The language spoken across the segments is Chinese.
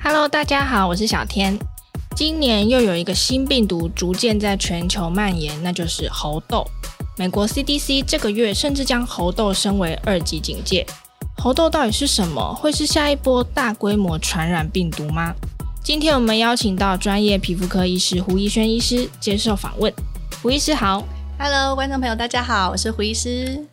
Hello，大家好，我是小天。今年又有一个新病毒逐渐在全球蔓延，那就是猴痘。美国 CDC 这个月甚至将猴痘升为二级警戒。猴痘到底是什么？会是下一波大规模传染病毒吗？今天我们邀请到专业皮肤科医师胡宜轩医师接受访问。胡医师好，Hello，观众朋友大家好，我是胡医师。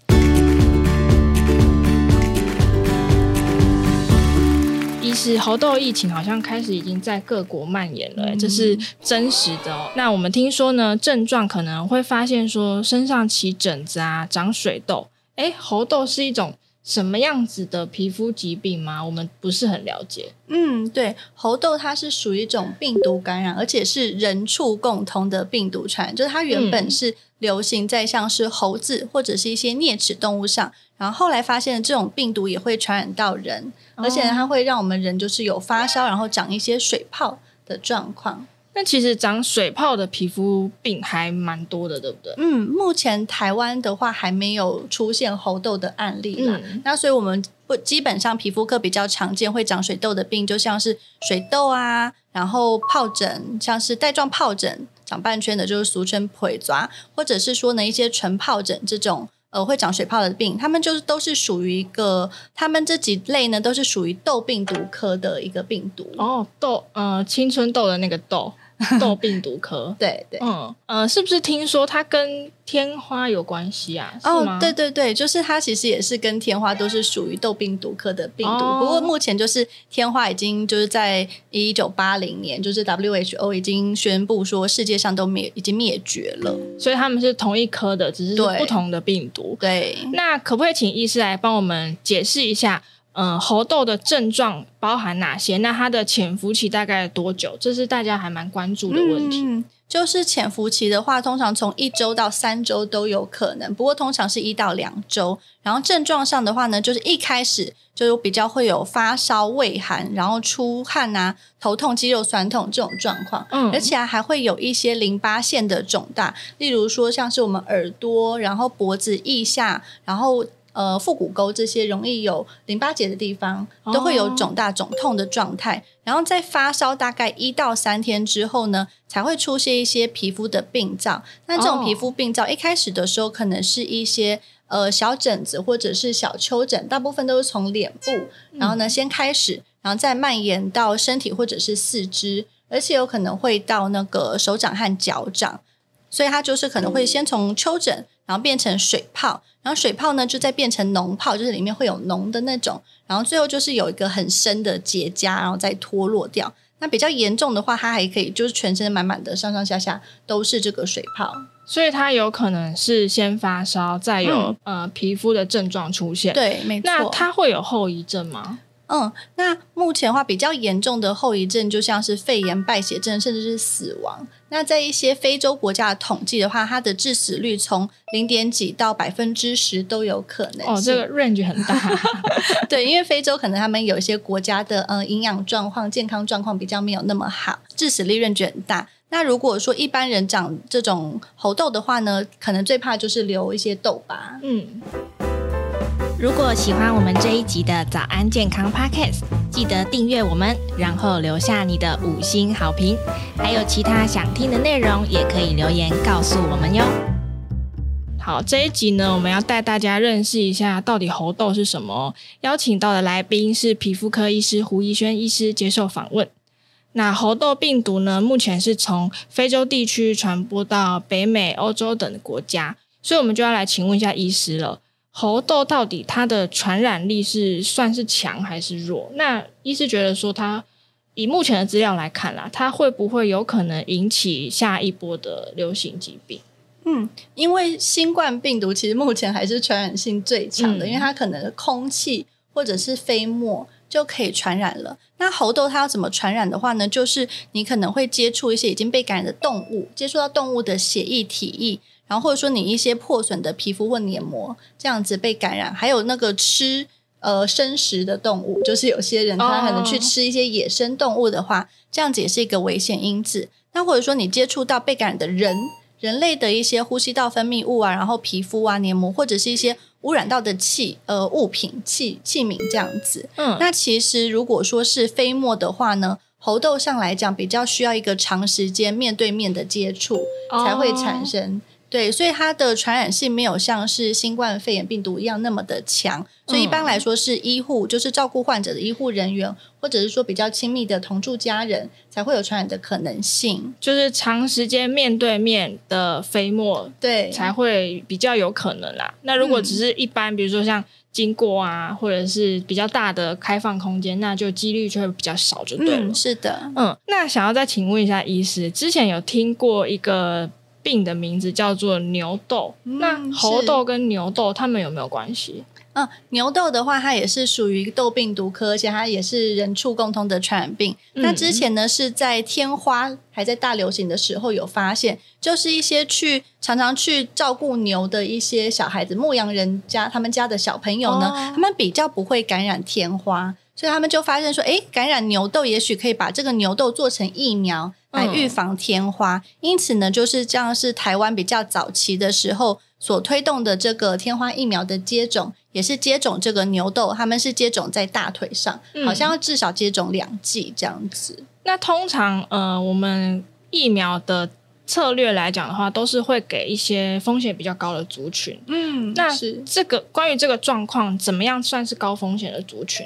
医师，猴痘疫情好像开始已经在各国蔓延了，这是真实的哦。那我们听说呢，症状可能会发现说身上起疹子啊，长水痘。诶，猴痘是一种。什么样子的皮肤疾病吗？我们不是很了解。嗯，对，猴痘它是属于一种病毒感染，而且是人畜共通的病毒传染。就是它原本是流行在像是猴子或者是一些啮齿动物上，然后后来发现这种病毒也会传染到人，而且它会让我们人就是有发烧，然后长一些水泡的状况。那其实长水泡的皮肤病还蛮多的，对不对？嗯，目前台湾的话还没有出现猴痘的案例啦。嗯，那所以我们不基本上皮肤科比较常见会长水痘的病，就像是水痘啊，然后疱疹，像是带状疱疹长半圈的，就是俗称皮蛇，或者是说呢一些纯疱疹这种呃会长水泡的病，他们就是都是属于一个，他们这几类呢都是属于痘病毒科的一个病毒。哦，痘呃青春痘的那个痘。痘病毒科，对对，嗯呃，是不是听说它跟天花有关系啊？哦，对对对，就是它其实也是跟天花都是属于痘病毒科的病毒，哦、不过目前就是天花已经就是在一九八零年，就是 WHO 已经宣布说世界上都灭已经灭绝了，所以他们是同一科的，只是不同的病毒。对，那可不可以请医师来帮我们解释一下？嗯，喉痘的症状包含哪些？那它的潜伏期大概多久？这是大家还蛮关注的问题。嗯，就是潜伏期的话，通常从一周到三周都有可能，不过通常是一到两周。然后症状上的话呢，就是一开始就比较会有发烧、畏寒，然后出汗啊、头痛、肌肉酸痛这种状况。嗯，而且还会有一些淋巴腺的肿大，例如说像是我们耳朵、然后脖子、腋下，然后。呃，腹股沟这些容易有淋巴结的地方，都会有肿大、肿痛的状态。Oh. 然后在发烧大概一到三天之后呢，才会出现一些皮肤的病灶。那这种皮肤病灶一开始的时候，可能是一些呃小疹子或者是小丘疹，大部分都是从脸部，然后呢先开始，然后再蔓延到身体或者是四肢，而且有可能会到那个手掌和脚掌。所以它就是可能会先从丘疹，然后变成水泡。然后水泡呢，就再变成脓泡，就是里面会有脓的那种。然后最后就是有一个很深的结痂，然后再脱落掉。那比较严重的话，它还可以就是全身满满的上上下下都是这个水泡。所以它有可能是先发烧，再有、嗯、呃皮肤的症状出现。对，没错。那它会有后遗症吗？嗯，那目前的话比较严重的后遗症，就像是肺炎、败血症，甚至是死亡。那在一些非洲国家的统计的话，它的致死率从零点几到百分之十都有可能。哦，这个 range 很大。对，因为非洲可能他们有一些国家的呃营养状况、健康状况比较没有那么好，致死率 range 很大。那如果说一般人长这种猴痘的话呢，可能最怕就是留一些痘疤。嗯。如果喜欢我们这一集的早安健康 Podcast，记得订阅我们，然后留下你的五星好评。还有其他想听的内容，也可以留言告诉我们哟。好，这一集呢，我们要带大家认识一下到底猴痘是什么。邀请到的来宾是皮肤科医师胡宜轩医师接受访问。那猴痘病毒呢，目前是从非洲地区传播到北美、欧洲等国家，所以我们就要来请问一下医师了。猴痘到底它的传染力是算是强还是弱？那医师觉得说，它以目前的资料来看啦，它会不会有可能引起下一波的流行疾病？嗯，因为新冠病毒其实目前还是传染性最强的，因为它可能空气或者是飞沫就可以传染了。那猴痘它要怎么传染的话呢？就是你可能会接触一些已经被感染的动物，接触到动物的血液体液。然后或者说你一些破损的皮肤或黏膜这样子被感染，还有那个吃呃生食的动物，就是有些人他可能去吃一些野生动物的话，oh. 这样子也是一个危险因子。那或者说你接触到被感染的人，人类的一些呼吸道分泌物啊，然后皮肤啊、黏膜或者是一些污染到的器呃物品器器皿这样子。嗯，那其实如果说是飞沫的话呢，猴痘上来讲比较需要一个长时间面对面的接触才会产生。哦对，所以它的传染性没有像是新冠肺炎病毒一样那么的强，所以一般来说是医护，就是照顾患者的医护人员，或者是说比较亲密的同住家人才会有传染的可能性。就是长时间面对面的飞沫，对，才会比较有可能啦。那如果只是一般，嗯、比如说像经过啊，或者是比较大的开放空间，那就几率就会比较少，就对了。嗯，是的，嗯，那想要再请问一下医师，之前有听过一个。病的名字叫做牛痘，嗯、那猴痘跟牛痘它们有没有关系？嗯，牛痘的话，它也是属于痘病毒科，而且它也是人畜共通的传染病。嗯、那之前呢，是在天花还在大流行的时候有发现，就是一些去常常去照顾牛的一些小孩子，牧羊人家他们家的小朋友呢，哦、他们比较不会感染天花，所以他们就发现说，诶，感染牛痘也许可以把这个牛痘做成疫苗。来预防天花，嗯、因此呢，就是这样，是台湾比较早期的时候所推动的这个天花疫苗的接种，也是接种这个牛痘，他们是接种在大腿上，嗯、好像要至少接种两剂这样子。那通常，呃，我们疫苗的策略来讲的话，都是会给一些风险比较高的族群。嗯，那是这个关于这个状况，怎么样算是高风险的族群？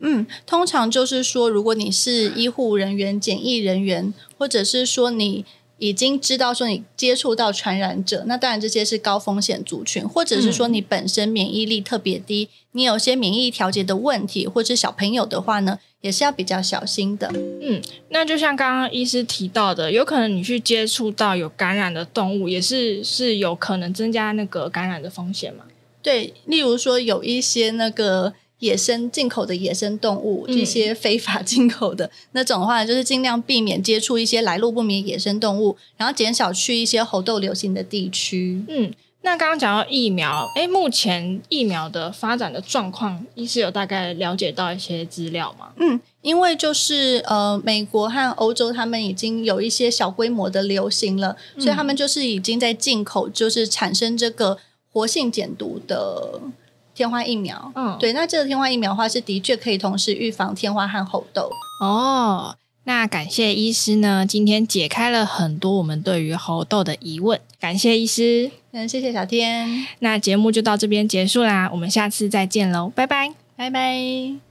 嗯，通常就是说，如果你是医护人员、检疫人员，或者是说你已经知道说你接触到传染者，那当然这些是高风险族群，或者是说你本身免疫力特别低，你有些免疫调节的问题，或者小朋友的话呢，也是要比较小心的。嗯，那就像刚刚医师提到的，有可能你去接触到有感染的动物，也是是有可能增加那个感染的风险嘛？对，例如说有一些那个。野生进口的野生动物，这些非法 进口的、嗯、那种的话，就是尽量避免接触一些来路不明野生动物，然后减少去一些猴痘流行的地区。嗯，那刚刚讲到疫苗，哎，目前疫苗的发展的状况，医师有大概了解到一些资料吗？嗯，因为就是呃，美国和欧洲他们已经有一些小规模的流行了，嗯、所以他们就是已经在进口，就是产生这个活性减毒的。天花疫苗，嗯，对，那这个天花疫苗的话是的确可以同时预防天花和猴痘哦。那感谢医师呢，今天解开了很多我们对于猴痘的疑问，感谢医师，嗯，谢谢小天。那节目就到这边结束啦，我们下次再见喽，拜拜，拜拜。